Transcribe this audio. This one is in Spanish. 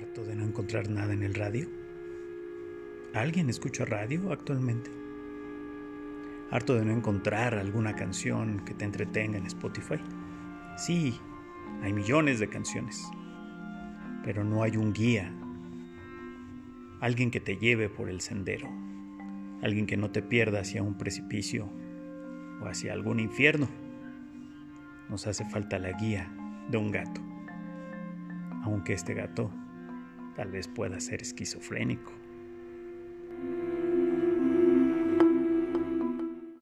harto de no encontrar nada en el radio? ¿Alguien escucha radio actualmente? ¿Harto de no encontrar alguna canción que te entretenga en Spotify? Sí, hay millones de canciones, pero no hay un guía, alguien que te lleve por el sendero, alguien que no te pierda hacia un precipicio o hacia algún infierno. Nos hace falta la guía de un gato, aunque este gato tal vez pueda ser esquizofrénico.